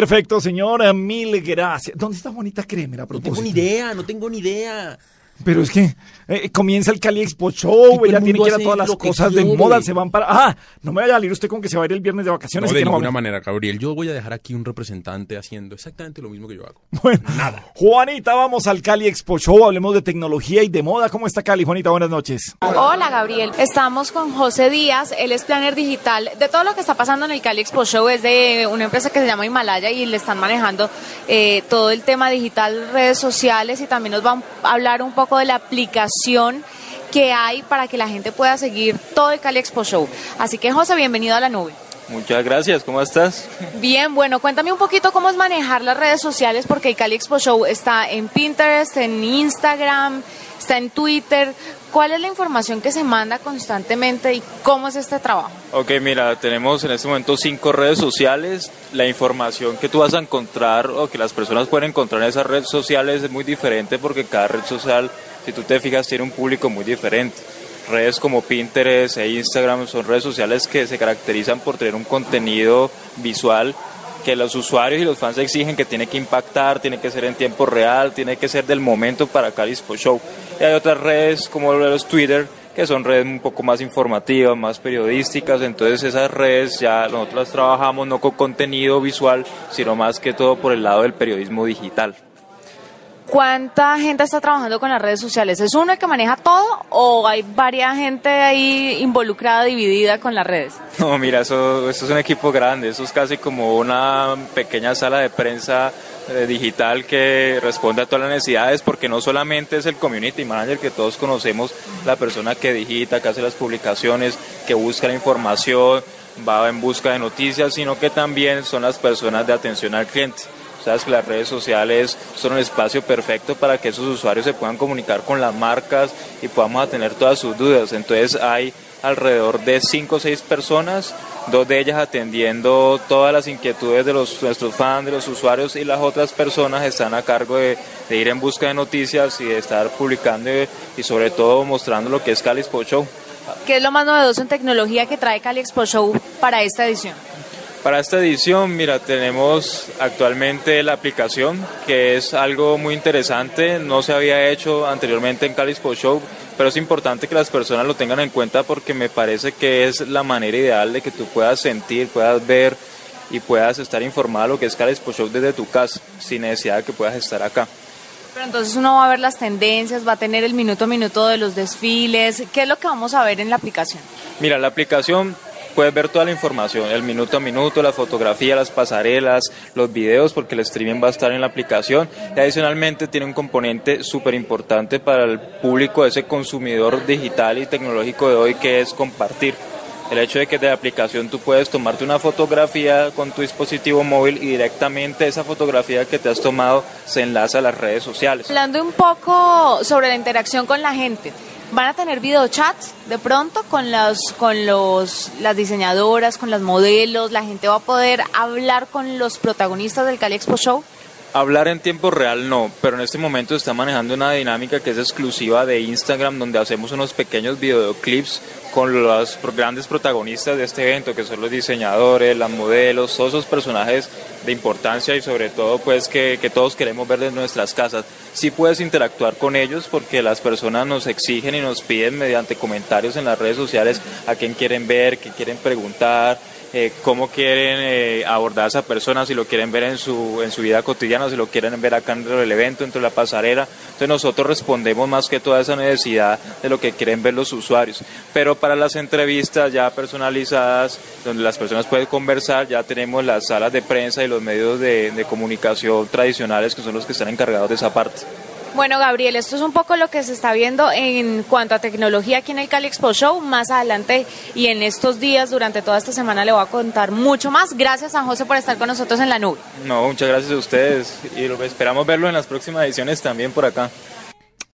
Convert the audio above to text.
Perfecto, señora, mil gracias. ¿Dónde está Juanita Kremer a No propósito? tengo ni idea, no tengo ni idea. Pero es que eh, comienza el Cali Expo Show, ella tiene que ir a todas las cosas de moda, se van para... Ah, no me vaya a salir usted con que se va a ir el viernes de vacaciones. No, de que ninguna manera, Gabriel. Yo voy a dejar aquí un representante haciendo exactamente lo mismo que yo hago. Bueno, Juanita, vamos al Cali Expo Show, hablemos de tecnología y de moda. ¿Cómo está Cali? Juanita, buenas noches. Hola Gabriel, estamos con José Díaz, él es planner digital de todo lo que está pasando en el Cali Expo Show, es de una empresa que se llama Himalaya y le están manejando eh, todo el tema digital, redes sociales y también nos van a hablar un poco de la aplicación que hay para que la gente pueda seguir todo el Cali Expo Show. Así que José, bienvenido a la nube. Muchas gracias, ¿cómo estás? Bien, bueno, cuéntame un poquito cómo es manejar las redes sociales porque el Cali Expo Show está en Pinterest, en Instagram, está en Twitter. ¿Cuál es la información que se manda constantemente y cómo es este trabajo? Ok, mira, tenemos en este momento cinco redes sociales. La información que tú vas a encontrar o que las personas pueden encontrar en esas redes sociales es muy diferente porque cada red social, si tú te fijas, tiene un público muy diferente. Redes como Pinterest e Instagram son redes sociales que se caracterizan por tener un contenido visual que los usuarios y los fans exigen que tiene que impactar, tiene que ser en tiempo real, tiene que ser del momento para Cali Expo Show. Y hay otras redes como los Twitter, que son redes un poco más informativas, más periodísticas, entonces esas redes ya nosotros trabajamos no con contenido visual, sino más que todo por el lado del periodismo digital. ¿Cuánta gente está trabajando con las redes sociales? ¿Es uno el que maneja todo o hay varias gente ahí involucrada, dividida con las redes? No, mira, eso, eso es un equipo grande, eso es casi como una pequeña sala de prensa eh, digital que responde a todas las necesidades, porque no solamente es el community manager que todos conocemos, la persona que digita, que hace las publicaciones, que busca la información, va en busca de noticias, sino que también son las personas de atención al cliente. Sabes que las redes sociales son un espacio perfecto para que esos usuarios se puedan comunicar con las marcas y podamos atender todas sus dudas. Entonces hay alrededor de 5 o 6 personas, dos de ellas atendiendo todas las inquietudes de los, nuestros fans, de los usuarios y las otras personas están a cargo de, de ir en busca de noticias y de estar publicando y, y sobre todo mostrando lo que es Cali Expo Show. ¿Qué es lo más novedoso en tecnología que trae Cali Expo Show para esta edición? Para esta edición, mira, tenemos actualmente la aplicación, que es algo muy interesante, no se había hecho anteriormente en Cali Expo Show, pero es importante que las personas lo tengan en cuenta porque me parece que es la manera ideal de que tú puedas sentir, puedas ver y puedas estar informado de lo que es Cali Expo Show desde tu casa, sin necesidad de que puedas estar acá. Pero entonces uno va a ver las tendencias, va a tener el minuto a minuto de los desfiles. ¿Qué es lo que vamos a ver en la aplicación? Mira, la aplicación puedes ver toda la información, el minuto a minuto, la fotografía, las pasarelas, los videos, porque el streaming va a estar en la aplicación. Y adicionalmente tiene un componente súper importante para el público, ese consumidor digital y tecnológico de hoy, que es compartir. El hecho de que de la aplicación tú puedes tomarte una fotografía con tu dispositivo móvil y directamente esa fotografía que te has tomado se enlaza a las redes sociales. Hablando un poco sobre la interacción con la gente, ¿van a tener videochats de pronto con, los, con los, las diseñadoras, con las modelos? ¿La gente va a poder hablar con los protagonistas del Cali Expo Show? Hablar en tiempo real no, pero en este momento está manejando una dinámica que es exclusiva de Instagram donde hacemos unos pequeños videoclips con los grandes protagonistas de este evento que son los diseñadores, las modelos, todos esos personajes de importancia y sobre todo pues que, que todos queremos ver desde nuestras casas. Sí puedes interactuar con ellos porque las personas nos exigen y nos piden mediante comentarios en las redes sociales a quién quieren ver, qué quieren preguntar, eh, cómo quieren eh, abordar a esa persona, si lo quieren ver en su, en su vida cotidiana, si lo quieren ver acá dentro del evento, dentro de la pasarela. Entonces nosotros respondemos más que toda esa necesidad de lo que quieren ver los usuarios. Pero para las entrevistas ya personalizadas, donde las personas pueden conversar, ya tenemos las salas de prensa y los medios de, de comunicación tradicionales que son los que están encargados de esa parte. Bueno, Gabriel, esto es un poco lo que se está viendo en cuanto a tecnología aquí en el Cali Expo Show. Más adelante y en estos días, durante toda esta semana, le voy a contar mucho más. Gracias, San José, por estar con nosotros en la nube. No, muchas gracias a ustedes y esperamos verlo en las próximas ediciones también por acá.